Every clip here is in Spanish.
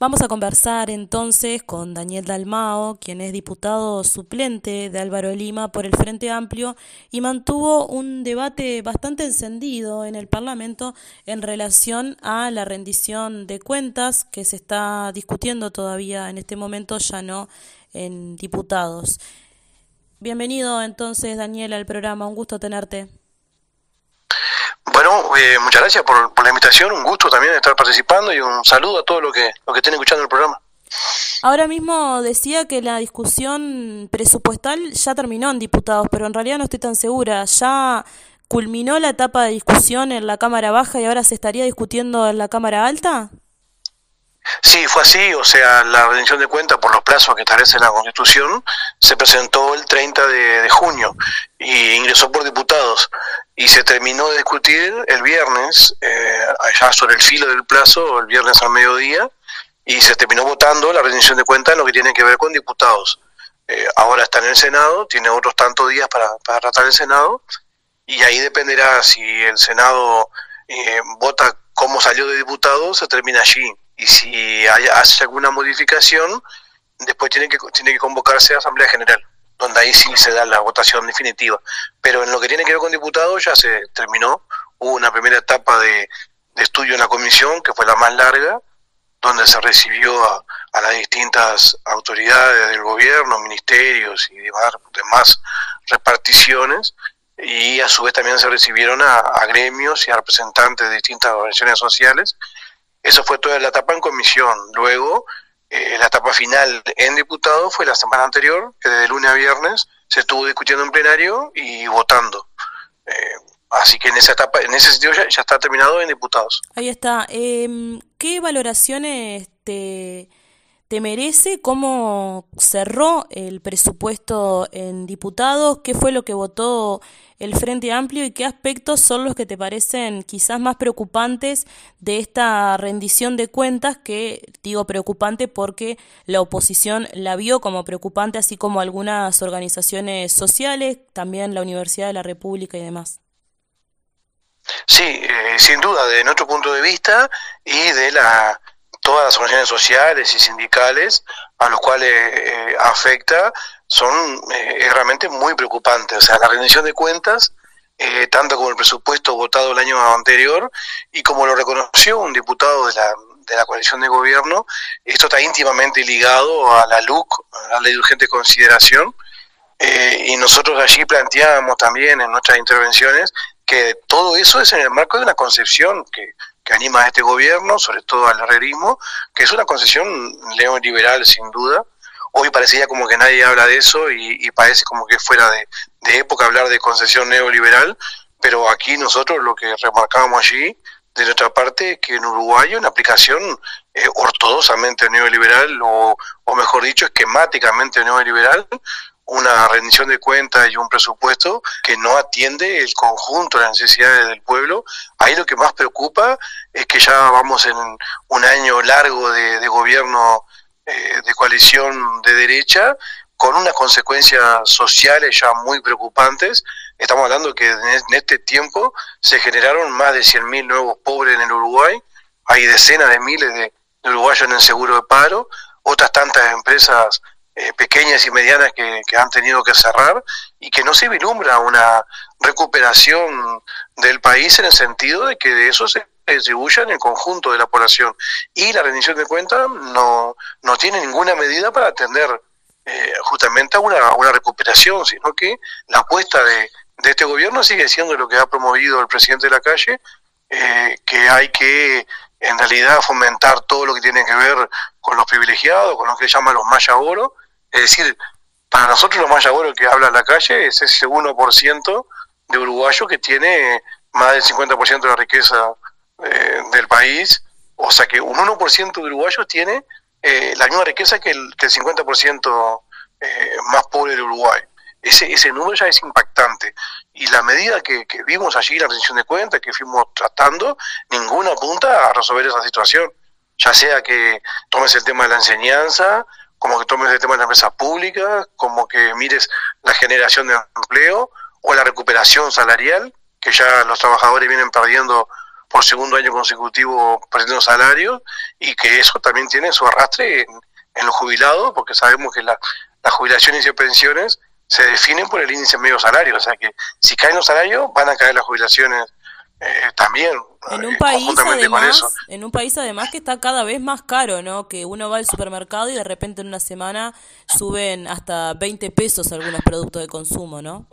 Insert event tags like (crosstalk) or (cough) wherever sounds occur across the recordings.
Vamos a conversar entonces con Daniel Dalmao, quien es diputado suplente de Álvaro Lima por el Frente Amplio y mantuvo un debate bastante encendido en el Parlamento en relación a la rendición de cuentas que se está discutiendo todavía en este momento, ya no en diputados. Bienvenido entonces, Daniel, al programa. Un gusto tenerte. Bueno, eh, muchas gracias por, la invitación, un gusto también estar participando y un saludo a todos los que, lo que estén escuchando el programa. Ahora mismo decía que la discusión presupuestal ya terminó en diputados, pero en realidad no estoy tan segura. ¿Ya culminó la etapa de discusión en la Cámara Baja y ahora se estaría discutiendo en la Cámara Alta? Sí, fue así, o sea, la rendición de cuentas por los plazos que establece la Constitución se presentó el 30 de, junio y ingresó por diputados y se terminó de discutir el viernes, eh, allá sobre el filo del plazo, el viernes al mediodía, y se terminó votando la rendición de cuentas en lo que tiene que ver con diputados. Eh, ahora está en el Senado, tiene otros tantos días para, para tratar el Senado, y ahí dependerá si el Senado eh, vota cómo salió de diputado, se termina allí y si hay, hace alguna modificación, después tiene que, tiene que convocarse a Asamblea General, donde ahí sí se da la votación definitiva. Pero en lo que tiene que ver con diputados ya se terminó, hubo una primera etapa de, estudio en la comisión, que fue la más larga, donde se recibió a, las distintas autoridades del gobierno, ministerios y demás, reparticiones, y a su vez también se recibieron a, a gremios y a representantes de distintas organizaciones sociales, eso fue toda la etapa en comisión. Luego, eh, la etapa final en diputado fue la semana anterior, que de lunes a viernes se estuvo discutiendo en plenario y votando. Eh, así que en esa etapa, en ese sentido ya, está terminado en diputados. Ahí está. Em, ¿Qué valoraciones te merece? ¿Cómo cerró el presupuesto en diputados? ¿Qué fue lo que votó el Frente Amplio y qué aspectos son los que te parecen quizás más preocupantes de esta rendición de cuentas que digo preocupante porque la oposición la vio como preocupante así como algunas organizaciones sociales, también la Universidad de la República y demás. Sí, eh, sin duda, de nuestro punto de vista y de la todas las organizaciones sociales y sindicales a los cuales eh, afecta son eh, realmente muy preocupantes. O sea, la rendición de cuentas, eh, tanto como el presupuesto votado el año anterior y como lo reconoció un diputado de la, de la coalición de gobierno, esto está íntimamente ligado a la LUC, a la de urgente consideración, eh, y nosotros allí planteábamos también en nuestras intervenciones que todo eso es en el marco de una concepción que, que anima a este gobierno, sobre todo al herrerismo, que es una concepción neoliberal sin duda, Hoy parecía como que nadie habla de eso y, parece como que fuera de, época hablar de concesión neoliberal, pero aquí nosotros lo que remarcábamos allí, de nuestra parte, que en Uruguay una aplicación eh, ortodoxamente neoliberal, o, o mejor dicho, esquemáticamente neoliberal, una rendición de cuentas y un presupuesto que no atiende el conjunto de las necesidades del pueblo. Ahí lo que más preocupa es que ya vamos en un año largo de gobierno eh, de coalición de derecha con unas consecuencias sociales ya muy preocupantes. Estamos hablando que en este tiempo se generaron más de 100.000 nuevos pobres en el Uruguay, hay decenas de miles de, uruguayos en el seguro de paro, otras tantas empresas eh, pequeñas y medianas que, han tenido que cerrar y que no se vislumbra una recuperación del país en el sentido de que de eso se distribuya en el conjunto de la población. Y la rendición de cuentas no, no tiene ninguna medida para atender eh, justamente a una, una recuperación, sino que la apuesta de, de este gobierno sigue siendo lo que ha promovido el presidente de la calle, eh, que hay que en realidad fomentar todo lo que tiene que ver con los privilegiados, con lo que llaman los maya oro, es decir, para nosotros los maya oro que habla la calle es ese 1% de uruguayos que tiene más del 50% de la riqueza eh, del país, o sea que un 1% de uruguayos tiene eh, la misma riqueza que el, que el 50% eh, más pobre de Uruguay. Ese, ese número ya es impactante. Y la medida que, vimos allí, la rendición de cuentas que fuimos tratando, ninguna apunta a resolver esa situación. Ya sea que tomes el tema de la enseñanza, como que tomes el tema de la empresa pública, como que mires la generación de empleo o la recuperación salarial, que ya los trabajadores vienen perdiendo por segundo año consecutivo perdiendo salarios y que eso también tiene su arrastre en, los jubilados, porque sabemos que las jubilaciones y pensiones se definen por el índice medio salario, o sea que si caen los salarios van a caer las jubilaciones eh, también. En un eh, país además, en un país además que está cada vez más caro, ¿no? Que uno va al supermercado y de repente en una semana suben hasta 20 pesos algunos productos de consumo, ¿no?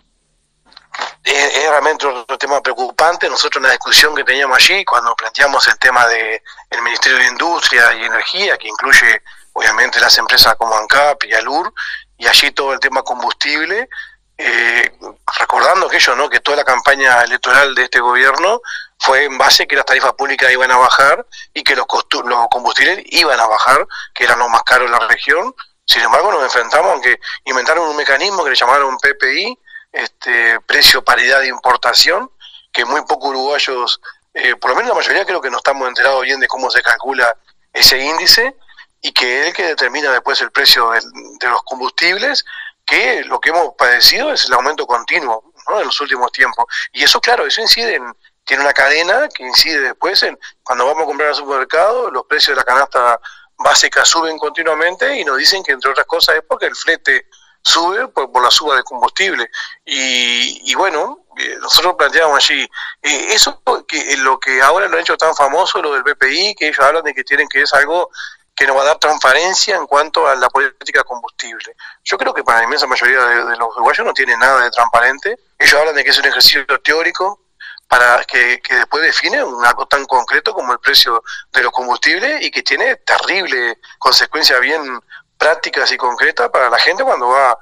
Es, realmente otro tema preocupante. Nosotros en la discusión que teníamos allí, cuando planteamos el tema del el Ministerio de Industria y Energía, que incluye obviamente las empresas como ANCAP y ALUR, y allí todo el tema combustible, eh, recordando aquello, ¿no? que toda la campaña electoral de este gobierno fue en base que las tarifas públicas iban a bajar y que los, los combustibles iban a bajar, que eran los más caros en la región. Sin embargo, nos enfrentamos a que inventaron un mecanismo que le llamaron PPI, este precio paridad de importación, que muy pocos uruguayos, eh, por lo menos la mayoría creo que no estamos enterados bien de cómo se calcula ese índice, y que es el que determina después el precio de, los combustibles, que lo que hemos padecido es el aumento continuo ¿no? en los últimos tiempos. Y eso, claro, eso incide en, tiene una cadena que incide después en, cuando vamos a comprar al supermercado, los precios de la canasta básica suben continuamente y nos dicen que entre otras cosas es porque el flete sube por, la suba de combustible. Y, bueno, eh, nosotros planteamos allí, eh, eso que lo que ahora lo han hecho tan famoso, lo del BPI, que ellos hablan de que tienen que es algo que nos va a dar transparencia en cuanto a la política combustible. Yo creo que para la inmensa mayoría de, los uruguayos no tiene nada de transparente. Ellos hablan de que es un ejercicio teórico para que, después define algo tan concreto como el precio de los combustibles y que tiene terrible consecuencias bien prácticas y concretas para la gente cuando va a,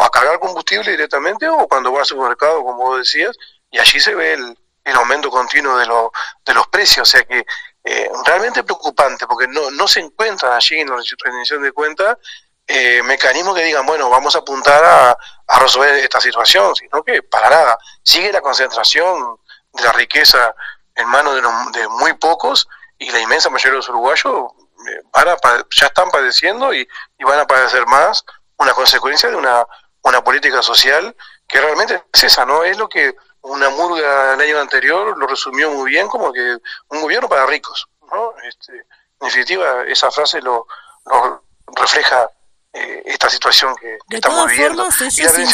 a cargar combustible directamente o cuando va al supermercado, como vos decías, y allí se ve el, el aumento continuo de, de los precios. O sea que eh, realmente preocupante porque no, no se encuentran allí en la rendición de cuentas eh, mecanismos que digan, bueno, vamos a apuntar a, resolver esta situación, sino que para nada, sigue la concentración de la riqueza en manos de, muy pocos y la inmensa mayoría de los uruguayos eh, van ya están padeciendo y, y, van a padecer más una consecuencia de una, una política social que realmente es esa, ¿no? Es lo que una murga el año anterior lo resumió muy bien como que un gobierno para ricos. ¿no? Este, en definitiva, esa frase lo, refleja eh, esta situación que, estamos viviendo. ellos insisten,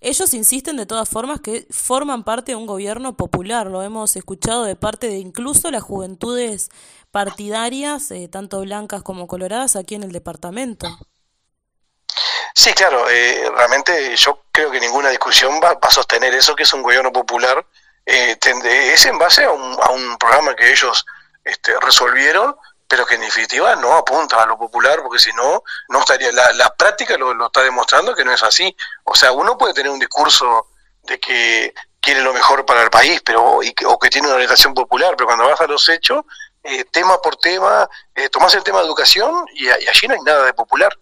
ellos insisten de todas formas que forman parte de un gobierno popular. Lo hemos escuchado de parte de incluso las juventudes partidarias, eh, tanto blancas como coloradas, aquí en el departamento. Sí, claro, eh, realmente yo creo que ninguna discusión va, a sostener eso, que es un gobierno popular. Eh, es en base a un, a un programa que ellos este, resolvieron, pero que en definitiva no apunta a lo popular, porque si no, no estaría. La, la práctica lo, lo, está demostrando que no es así. O sea, uno puede tener un discurso de que quiere lo mejor para el país, pero y o que tiene una orientación popular, pero cuando vas a los hechos, eh, tema por tema, eh, tomás el tema de educación y allí no hay nada de popular.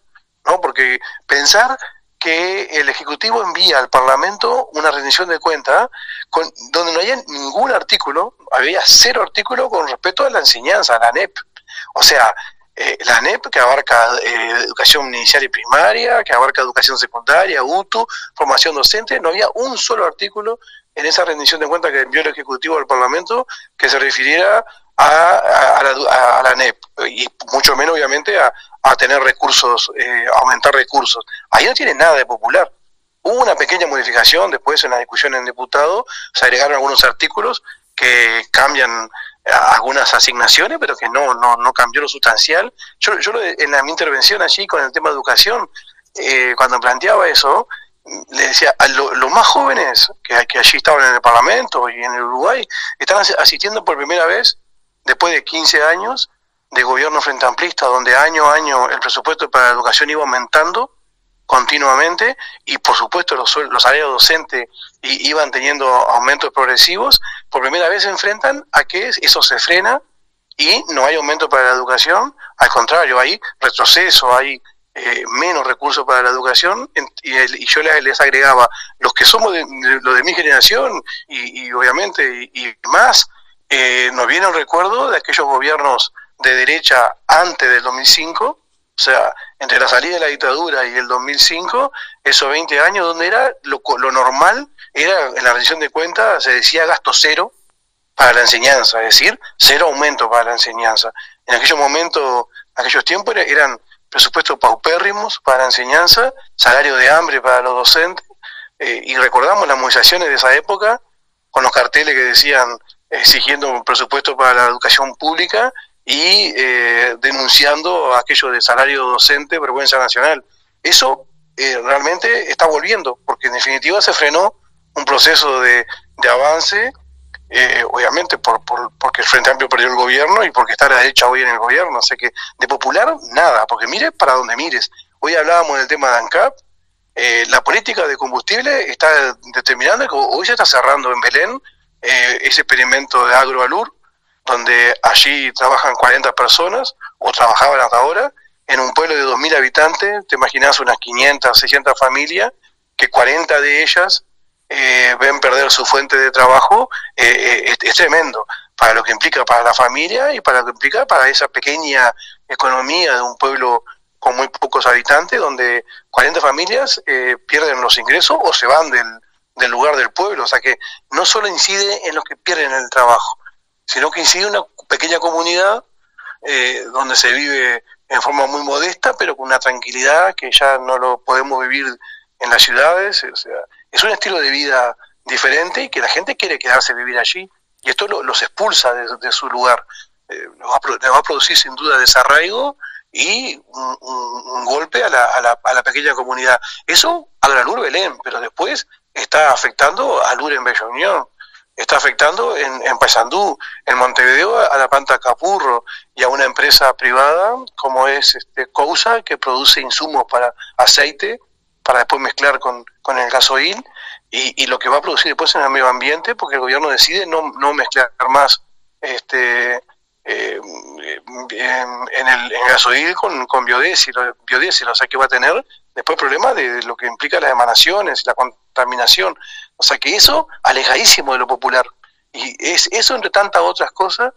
¿no? Porque pensar que el Ejecutivo envía al Parlamento una rendición de cuenta con, donde no había ningún artículo, había cero artículo con respecto a la enseñanza, la NEP. O sea, eh, la NEP que abarca eh, educación inicial y primaria, que abarca educación secundaria, UTU, formación docente, no había un solo artículo en esa rendición de cuenta que envió el Ejecutivo al Parlamento que se refiriera a, a, la, NEP, y mucho menos obviamente a, a tener recursos, eh, aumentar recursos. Ahí no tiene nada de popular. Hubo una pequeña modificación después en la discusión en diputado, se agregaron algunos artículos que cambian eh, algunas asignaciones, pero que no, no, no cambió lo sustancial. Yo, yo en la, mi intervención allí con el tema de educación, eh, cuando planteaba eso, le decía, a los más jóvenes que, que allí estaban en el Parlamento y en el Uruguay, están asistiendo por primera vez, después de 15 años, de gobierno frente amplista, donde año a año el presupuesto para la educación iba aumentando continuamente y por supuesto los, los salarios docentes iban teniendo aumentos progresivos, por primera vez se enfrentan a que eso se frena y no hay aumento para la educación, al contrario, hay retroceso, hay eh, menos recursos para la educación. Y, yo les, agregaba, los que somos de, los de mi generación y, obviamente y, más, eh, nos viene el recuerdo de aquellos gobiernos de derecha antes del 2005, o sea, entre la salida de la dictadura y el 2005, esos 20 años donde era lo, lo normal, era en la rendición de cuentas, se decía gasto cero, para la enseñanza, es decir, cero aumento para la enseñanza. En aquellos momentos, aquellos tiempos eran presupuestos paupérrimos para la enseñanza, salario de hambre para los docentes, eh, y recordamos las movilizaciones de esa época con los carteles que decían exigiendo un presupuesto para la educación pública y eh, denunciando aquello de salario docente, vergüenza nacional. Eso eh, realmente está volviendo, porque en definitiva se frenó un proceso de, de avance, eh, obviamente por, por, porque el Frente Amplio perdió el gobierno y porque está la derecha hoy en el gobierno. Sea que de popular, nada, porque mire para donde mires. Hoy hablábamos del tema de ANCAP, eh, la política de combustible está determinando que hoy se está cerrando en Belén eh, ese experimento de agroalur, donde allí trabajan 40 personas, o trabajaban hasta ahora, en un pueblo de 2.000 habitantes, te imaginas unas 500, 600 familias, que 40 de ellas eh, ven perder su fuente de trabajo, es, es, tremendo para lo que implica para la familia y para lo que implica para esa pequeña economía de un pueblo con muy pocos habitantes, donde 40 familias eh, pierden los ingresos o se van del, del, lugar del pueblo. O sea que no solo incide en los que pierden el trabajo, sino que incide en una pequeña comunidad eh, donde se vive en forma muy modesta, pero con una tranquilidad que ya no lo podemos vivir en las ciudades. O sea, es un estilo de vida diferente y que la gente quiere quedarse a vivir allí. Y esto lo, los expulsa de, su lugar. Eh, va, a, va a producir sin duda desarraigo y un, un, un golpe a la, a, la, a la, pequeña comunidad. Eso a Granur Belén, pero después está afectando a Lur en Bella Unión, está afectando en, en Paysandú, en Montevideo a la planta Capurro y a una empresa privada como es este, Cousa que produce insumos para aceite para después mezclar con, con el gasoil y, y, lo que va a producir después en el medio ambiente porque el gobierno decide no, no mezclar más este eh, en, el gasoil con, con biodiesel, biodiesel, o sea que va a tener después problemas de lo que implica las emanaciones, la contaminación, o sea que eso alejadísimo de lo popular. Y es eso, entre tantas otras cosas,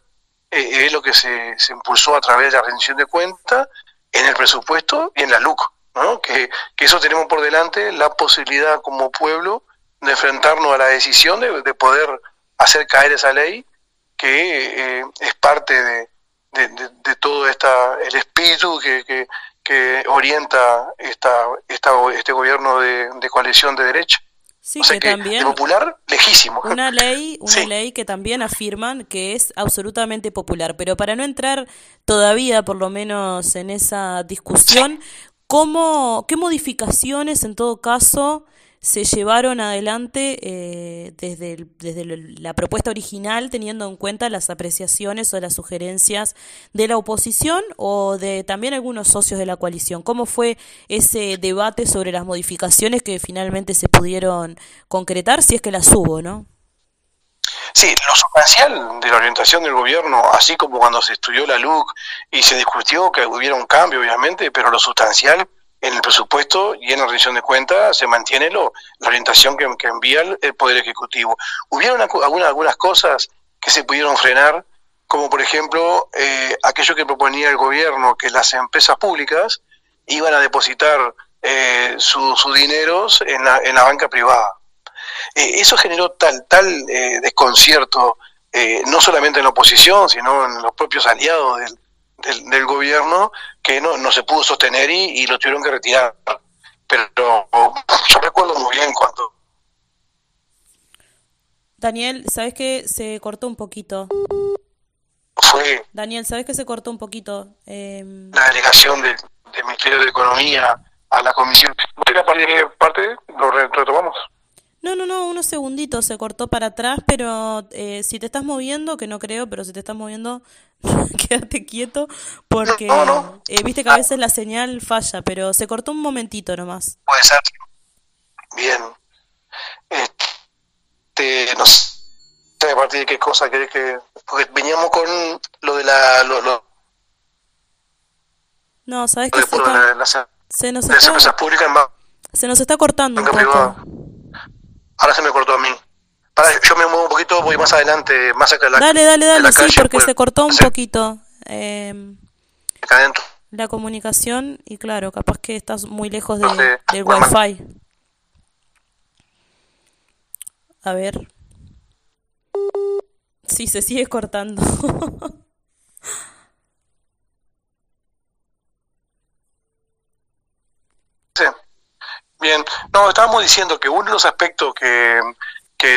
eh, es lo que se, se, impulsó a través de la rendición de cuentas en el presupuesto y en la LUC, ¿no? que, que eso tenemos por delante la posibilidad como pueblo de enfrentarnos a la decisión de, de poder hacer caer esa ley que eh, es parte de, de, de, todo esta, el espíritu que, que, que orienta esta, esta, este gobierno de coalición de derecha. Sí, o sea que, que también de popular, lejísimo. Una ley, (laughs) una sí. ley que también afirman que es absolutamente popular. Pero para no entrar todavía, por lo menos, en esa discusión, sí. ¿cómo, ¿qué modificaciones en todo caso se llevaron adelante eh, desde, desde la propuesta original, teniendo en cuenta las apreciaciones o las sugerencias de la oposición o de también algunos socios de la coalición. ¿Cómo fue ese debate sobre las modificaciones que finalmente se pudieron concretar, si es que las hubo, no? Sí, lo sustancial de la orientación del gobierno, así como cuando se estudió la LUC y se discutió que hubiera un cambio, obviamente, pero lo sustancial en el presupuesto y en la rendición de cuentas se mantiene lo, la orientación que, envía el, Poder Ejecutivo. Hubieron algunas, algunas cosas que se pudieron frenar, como por ejemplo eh, aquello que proponía el gobierno, que las empresas públicas iban a depositar eh, sus su dineros en la, en la banca privada. Eh, eso generó tal, tal eh, desconcierto, eh, no solamente en la oposición, sino en los propios aliados del, del, del gobierno que no, no se pudo sostener y, y, lo tuvieron que retirar. Pero yo recuerdo muy bien cuando... Daniel, ¿sabes que se cortó un poquito? Fue... Daniel, ¿sabes que se cortó un poquito? Eh... La delegación del, del Ministerio de Economía a la Comisión. ¿Usted parte, parte lo retomamos? No, no, no, unos segunditos, se cortó para atrás, pero eh, si te estás moviendo, que no creo, pero si te estás moviendo, (laughs) quédate quieto, porque no, no. Eh, viste que a veces la señal falla, pero se cortó un momentito nomás. Puede ser. Bien. Este, no sé a partir de qué cosa querés que... Porque veníamos con lo de la... Lo, lo, no, ¿sabes qué? Se, está, la, la, se nos está... Públicas se nos está cortando un poco. Ahora se me cortó a mí. Para, yo me muevo un poquito, voy más adelante, más acá de la Dale, dale, dale, la sí, calle, porque pues, se cortó un poquito. Eh, acá adentro. La comunicación, y claro, capaz que estás muy lejos de, no sé, del wifi. A ver. Sí, se sigue cortando. (laughs) sí. Bien, no, estábamos diciendo que uno de los aspectos que, que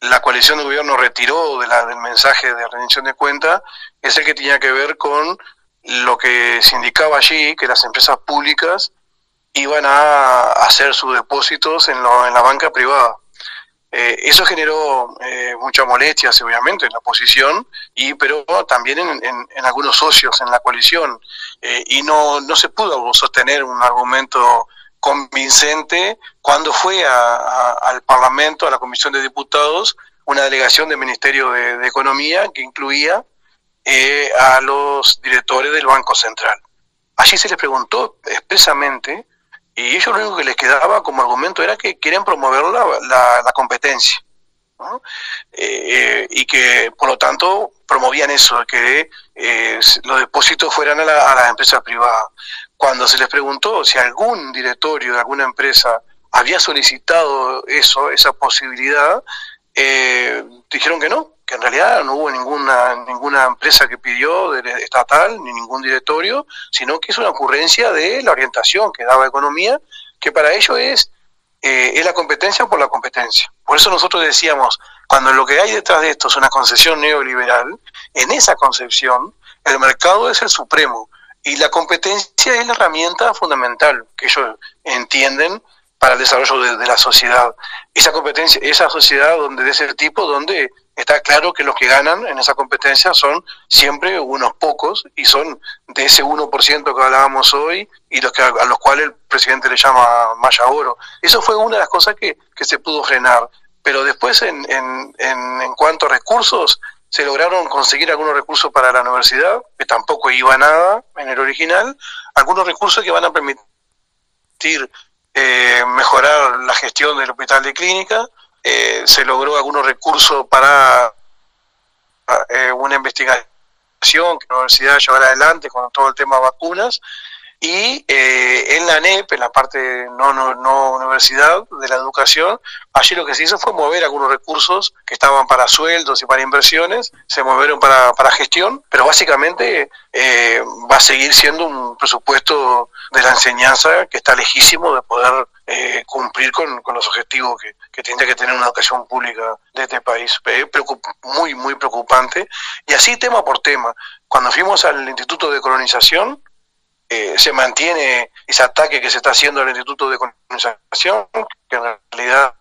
la coalición de gobierno retiró de la, del mensaje de rendición de cuenta es el que tenía que ver con lo que se indicaba allí, que las empresas públicas iban a hacer sus depósitos en, en la banca privada. Eh, eso generó eh, muchas molestias, obviamente, en la oposición, y, pero también en, algunos socios en la coalición. Eh, y no, no se pudo sostener un argumento convincente cuando fue al Parlamento, a la Comisión de Diputados, una delegación del Ministerio de Economía que incluía a los directores del Banco Central. Allí se les preguntó expresamente y ellos lo único que les quedaba como argumento era que quieren promover la, competencia. Eh, y que por lo tanto promovían eso, que eh, los depósitos fueran a, la, a las empresas privadas. Cuando se les preguntó si algún directorio de alguna empresa había solicitado eso, esa posibilidad, eh, dijeron que no, que en realidad no hubo ninguna ninguna empresa que pidió de, estatal ni ningún directorio, sino que es una ocurrencia de la orientación que daba economía, que para ello es eh, es la competencia por la competencia. Por eso nosotros decíamos, cuando lo que hay detrás de esto es una concesión neoliberal, en esa concepción el mercado es el supremo y la competencia es la herramienta fundamental que ellos entienden para el desarrollo de, la sociedad. Esa competencia, esa sociedad donde de ese tipo, donde está claro que los que ganan en esa competencia son siempre unos pocos y son de ese 1% que hablábamos hoy y los que, a los cuales el presidente le llama Maya Oro. Eso fue una de las cosas que, que se pudo frenar. Pero después, en, en, en, cuanto a recursos, se lograron conseguir algunos recursos para la universidad, que tampoco iba nada en el original, algunos recursos que van a permitir eh, mejorar la gestión del hospital de clínica, eh, se logró algunos recursos para eh, una investigación que la universidad llevará adelante con todo el tema de vacunas y eh, en la NEP, en la parte no, no, no, universidad de la educación, allí lo que se hizo fue mover algunos recursos que estaban para sueldos y para inversiones, se movieron para, para gestión, pero básicamente eh, va a seguir siendo un presupuesto de la enseñanza que está lejísimo de poder eh, cumplir con, con, los objetivos que, que tendría que tener una educación pública de este país. Es muy, muy preocupante. Y así tema por tema. Cuando fuimos al Instituto de Colonización, eh, se mantiene ese ataque que se está haciendo al Instituto de Colonización, que en realidad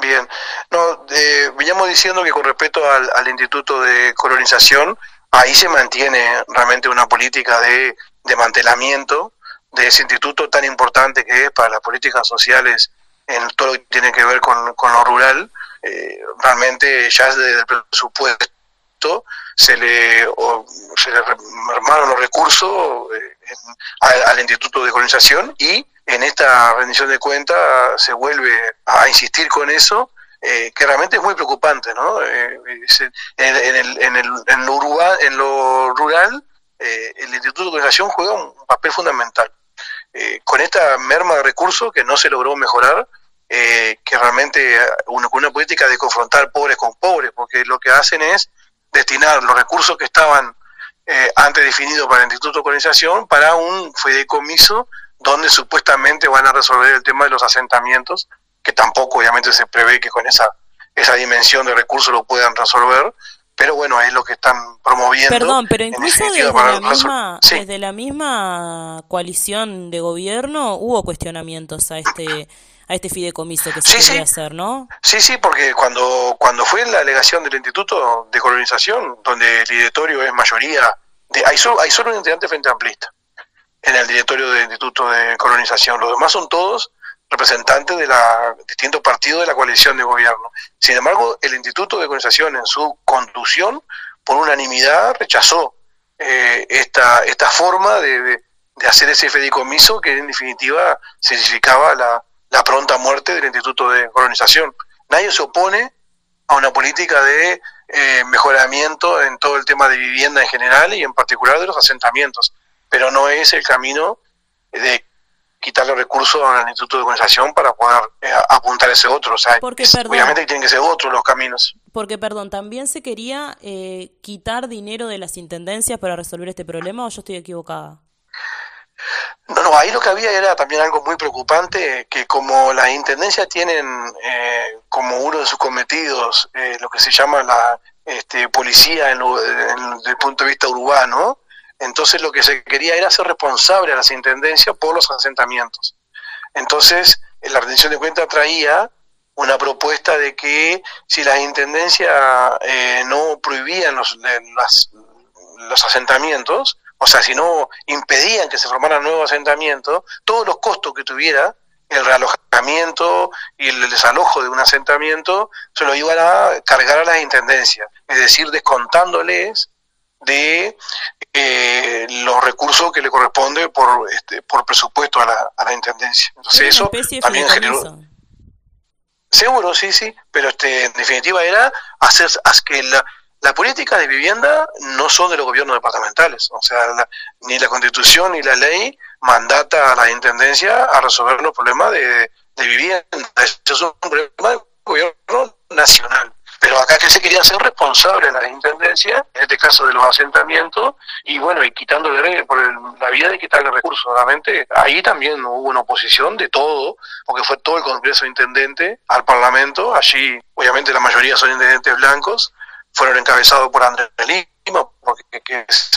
Bien, no, eh, veníamos diciendo que con respecto al, al, Instituto de Colonización, ahí se mantiene realmente una política de, de mantelamiento de ese instituto tan importante que es para las políticas sociales en todo lo que tiene que ver con, con lo rural. Eh, realmente ya es desde el presupuesto se le, se le armaron los recursos eh, al, Instituto de Colonización y en esta rendición de cuentas se vuelve a insistir con eso, eh, que realmente es muy preocupante, ¿no? Eh, en, el, en, el, en, lo, en lo rural, el Instituto de Colonización juega un papel fundamental. con esta merma de recursos que no se logró mejorar, que realmente una, una política de confrontar pobres con pobres, porque lo que hacen es destinar los recursos que estaban eh, antes definidos para el Instituto de Colonización para un fideicomiso donde supuestamente van a resolver el tema de los asentamientos, que tampoco obviamente se prevé que con esa, esa dimensión de recursos lo puedan resolver, pero bueno, es lo que están promoviendo. Perdón, pero incluso desde la, misma, desde la misma coalición de gobierno hubo cuestionamientos a este a este fideicomiso que se sí, quería hacer, ¿no? Sí, sí, porque cuando, cuando fue la alegación del Instituto de Colonización, donde el directorio es mayoría, de, hay, solo, hay solo un integrante frente amplista en el directorio del Instituto de Colonización, los demás son todos representantes de la distintos partidos de la coalición de gobierno. Sin embargo, el Instituto de Colonización en su conducción, por unanimidad, rechazó eh, esta, esta forma de, de, de hacer ese fideicomiso que en definitiva significaba la, la pronta muerte del Instituto de Colonización. Nadie se opone a una política de eh, mejoramiento en todo el tema de vivienda en general y en particular de los asentamientos, pero no es el camino de quitarle recursos al Instituto de Organización para poder eh, apuntar ese otro. O sea, porque, obviamente tienen que ser otros los caminos. Porque, perdón, ¿también se quería eh, quitar dinero de las intendencias para resolver este problema o yo estoy equivocada? No, no, ahí lo que había era también algo muy preocupante, que como las intendencias tienen eh, como uno de sus cometidos lo que se llama la este, policía en desde el punto de vista urbano, entonces lo que se quería era hacer responsable a las intendencias por los asentamientos. Entonces, la rendición de cuentas traía una propuesta de que si las intendencias eh, no prohibían los, los asentamientos, o sea, si no impedían que se formaran nuevos asentamientos, todos los costos que tuviera el realojamiento y el desalojo de un asentamiento se lo iban a cargar a las intendencias, es decir, descontándoles de eh, los recursos que le corresponde por este, por presupuesto a la, a la intendencia. Entonces eso también generó seguro sí sí, pero este en definitiva era hacer que la, la política de vivienda no son de los gobiernos departamentales, o sea, ni la constitución ni la ley mandata a la intendencia a resolver los problemas de, vivienda. Eso es un problema del gobierno nacional. Pero acá que se quería hacer responsable la intendencia, en este caso de los asentamientos, y bueno, y quitándole por la vida de quitarle recursos, obviamente, ahí también hubo una oposición de todo, porque fue todo el Congreso Intendente al Parlamento, allí obviamente la mayoría son intendentes blancos, fueron encabezados por Andrés Lima, porque que es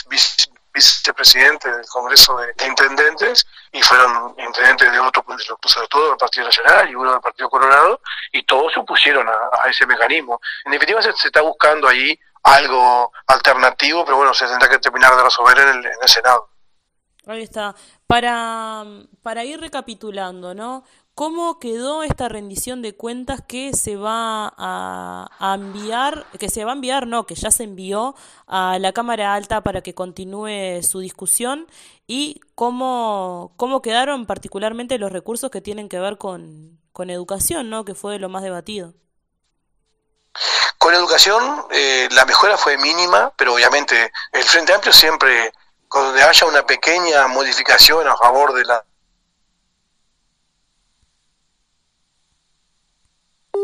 vicepresidente del Congreso de, Intendentes y fueron intendentes de otro, sobre todo del Partido Nacional y uno del Partido Coronado, y todos se opusieron a, ese mecanismo. En definitiva, se, está buscando ahí algo alternativo, pero bueno, se tendrá que terminar de resolver en el, en el Senado. Ahí está. Para, para ir recapitulando, ¿no? ¿Cómo quedó esta rendición de cuentas que se va a, enviar, que se va a enviar, no, que ya se envió a la Cámara Alta para que continúe su discusión? ¿Y cómo, cómo quedaron particularmente los recursos que tienen que ver con, con educación, ¿no? que fue lo más debatido? Con educación eh, la mejora fue mínima, pero obviamente el Frente Amplio siempre, cuando haya una pequeña modificación a favor de la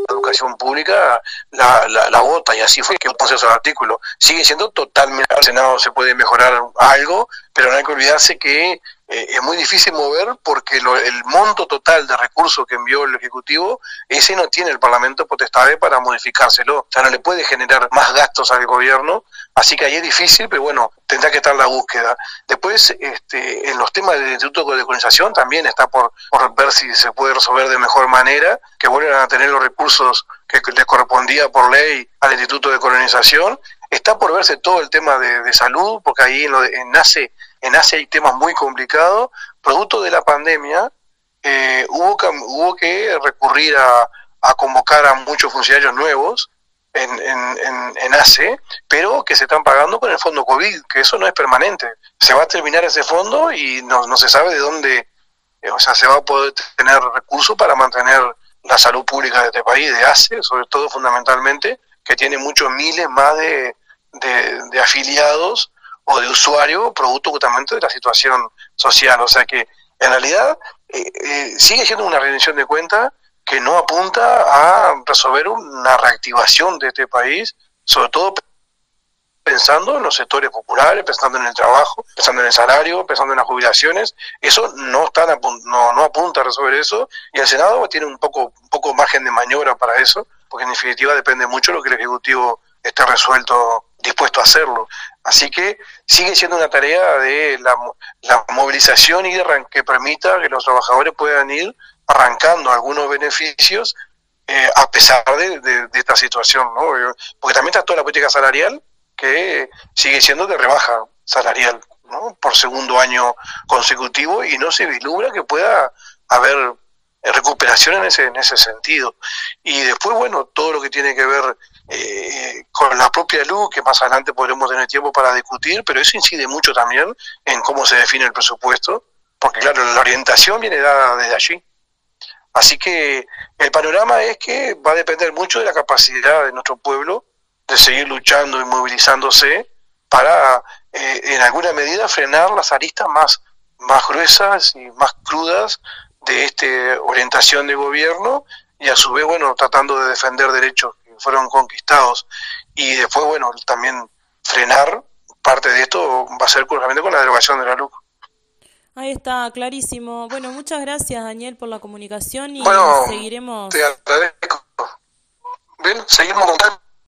educación pública la, la, vota y así fue que entonces el artículo. Sigue siendo totalmente, al Senado se puede mejorar algo, pero no hay que olvidarse que eh, es muy difícil mover porque el monto total de recursos que envió el Ejecutivo, ese no tiene el Parlamento potestad para modificárselo. O sea, no le puede generar más gastos al gobierno, así que ahí es difícil, pero bueno, tendrá que estar la búsqueda. Después, este, en los temas del Instituto de Colonización también está por, ver si se puede resolver de mejor manera, que vuelvan a tener los recursos que les correspondía por ley al Instituto de Colonización. Está por verse todo el tema de, salud, porque ahí en, lo en NACE en Asia hay temas muy complicados. Producto de la pandemia, eh, hubo, que, hubo que recurrir a, convocar a muchos funcionarios nuevos en, en, en, ACE, pero que se están pagando con el fondo COVID, que eso no es permanente. Se va a terminar ese fondo y no, no se sabe de dónde, eh, o sea, se va a poder tener recursos para mantener la salud pública de este país, de ACE, sobre todo fundamentalmente, que tiene muchos miles más de, de afiliados o de usuario producto justamente de la situación social. O sea que en realidad eh, eh, sigue siendo una rendición de cuentas que no apunta a resolver una reactivación de este país, sobre todo pensando en los sectores populares, pensando en el trabajo, pensando en el salario, pensando en las jubilaciones, eso no está no, no apunta a resolver eso y el Senado tiene un poco un poco margen de maniobra para eso, porque en definitiva depende mucho de lo que el ejecutivo esté resuelto dispuesto a hacerlo. Así que sigue siendo una tarea de la, movilización y que permita que los trabajadores puedan ir arrancando algunos beneficios eh, a pesar de, esta situación, ¿no? Porque también está toda la política salarial que sigue siendo de rebaja salarial, ¿no? Por segundo año consecutivo y no se vislumbra que pueda haber recuperación en ese, en ese sentido. Y después, bueno, todo lo que tiene que ver eh, con la propia luz, que más adelante podremos tener tiempo para discutir, pero eso incide mucho también en cómo se define el presupuesto, porque claro, la orientación viene dada desde allí. Así que el panorama es que va a depender mucho de la capacidad de nuestro pueblo de seguir luchando y movilizándose para, eh, en alguna medida, frenar las aristas más, más gruesas y más crudas de esta orientación de gobierno y a su vez, bueno, tratando de defender derechos que fueron conquistados y después, bueno, también frenar parte de esto va a ser justamente con la derogación de la LUC. Ahí está, clarísimo. Bueno, muchas gracias, Daniel, por la comunicación y bueno, seguiremos. Te agradezco. Bien, seguimos contando.